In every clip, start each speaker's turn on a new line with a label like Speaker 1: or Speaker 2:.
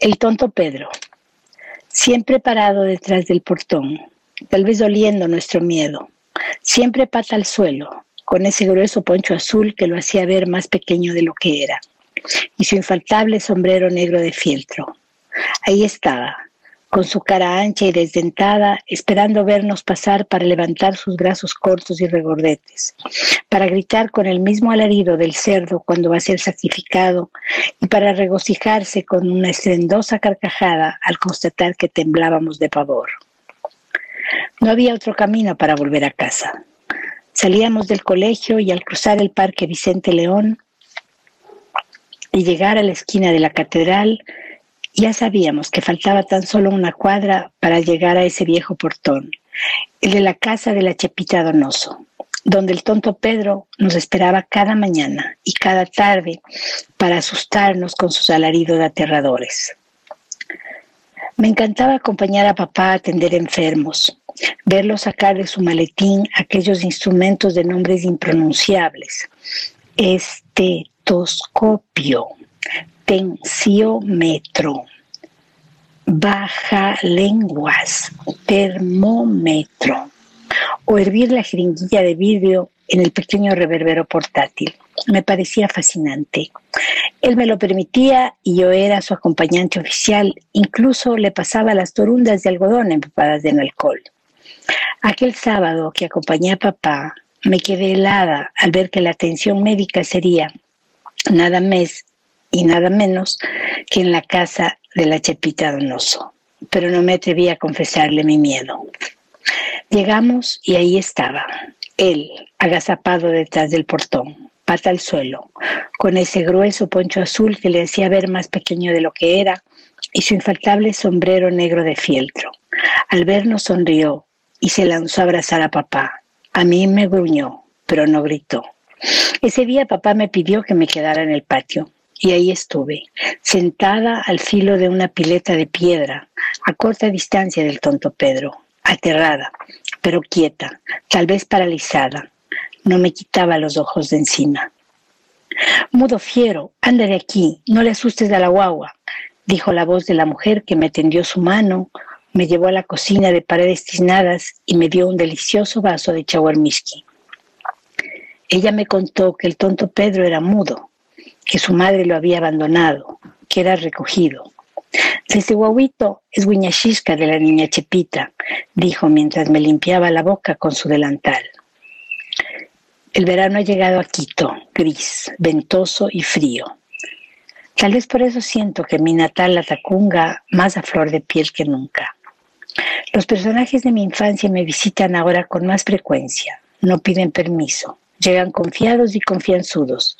Speaker 1: El tonto Pedro, siempre parado detrás del portón, tal vez oliendo nuestro miedo, siempre pata al suelo, con ese grueso poncho azul que lo hacía ver más pequeño de lo que era, y su infaltable sombrero negro de fieltro. Ahí estaba, con su cara ancha y desdentada, esperando vernos pasar para levantar sus brazos cortos y regordetes, para gritar con el mismo alarido del cerdo cuando va a ser sacrificado y para regocijarse con una estrendosa carcajada al constatar que temblábamos de pavor. No había otro camino para volver a casa. Salíamos del colegio y al cruzar el Parque Vicente León y llegar a la esquina de la catedral, ya sabíamos que faltaba tan solo una cuadra para llegar a ese viejo portón, el de la casa de la Chepita Donoso, donde el tonto Pedro nos esperaba cada mañana y cada tarde para asustarnos con sus alaridos aterradores. Me encantaba acompañar a papá a atender enfermos, verlo sacar de su maletín aquellos instrumentos de nombres impronunciables. Estetoscopio, tensiómetro, baja lenguas, termómetro, o hervir la jeringuilla de vidrio en el pequeño reverbero portátil. Me parecía fascinante. Él me lo permitía y yo era su acompañante oficial. Incluso le pasaba las torundas de algodón empapadas en alcohol. Aquel sábado que acompañé a papá, me quedé helada al ver que la atención médica sería nada más y nada menos que en la casa de la Chepita Donoso. Pero no me atreví a confesarle mi miedo. Llegamos y ahí estaba, él, agazapado detrás del portón, pata al suelo, con ese grueso poncho azul que le hacía ver más pequeño de lo que era, y su infaltable sombrero negro de fieltro. Al vernos sonrió y se lanzó a abrazar a papá. A mí me gruñó, pero no gritó. Ese día papá me pidió que me quedara en el patio y ahí estuve, sentada al filo de una pileta de piedra, a corta distancia del tonto Pedro, aterrada, pero quieta, tal vez paralizada. No me quitaba los ojos de encima. Mudo fiero, anda de aquí, no le asustes a la guagua, dijo la voz de la mujer que me tendió su mano, me llevó a la cocina de paredes tiznadas y me dio un delicioso vaso de chaguarmiski. Ella me contó que el tonto Pedro era mudo, que su madre lo había abandonado, que era recogido. Ese guaguito es guiñachisca de la niña Chepita, dijo mientras me limpiaba la boca con su delantal. El verano ha llegado a Quito, gris, ventoso y frío. Tal vez por eso siento que mi natal la Tacunga más a flor de piel que nunca. Los personajes de mi infancia me visitan ahora con más frecuencia, no piden permiso, llegan confiados y confianzudos,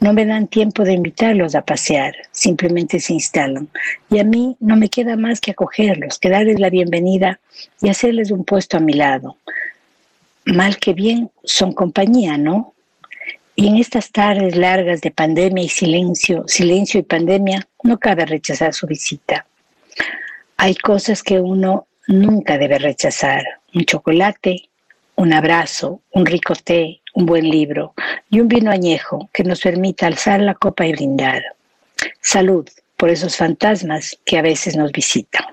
Speaker 1: no me dan tiempo de invitarlos a pasear, simplemente se instalan. Y a mí no me queda más que acogerlos, que darles la bienvenida y hacerles un puesto a mi lado. Mal que bien, son compañía, ¿no? Y en estas tardes largas de pandemia y silencio, silencio y pandemia, no cabe rechazar su visita. Hay cosas que uno nunca debe rechazar. Un chocolate, un abrazo, un rico té, un buen libro y un vino añejo que nos permita alzar la copa y brindar. Salud por esos fantasmas que a veces nos visitan.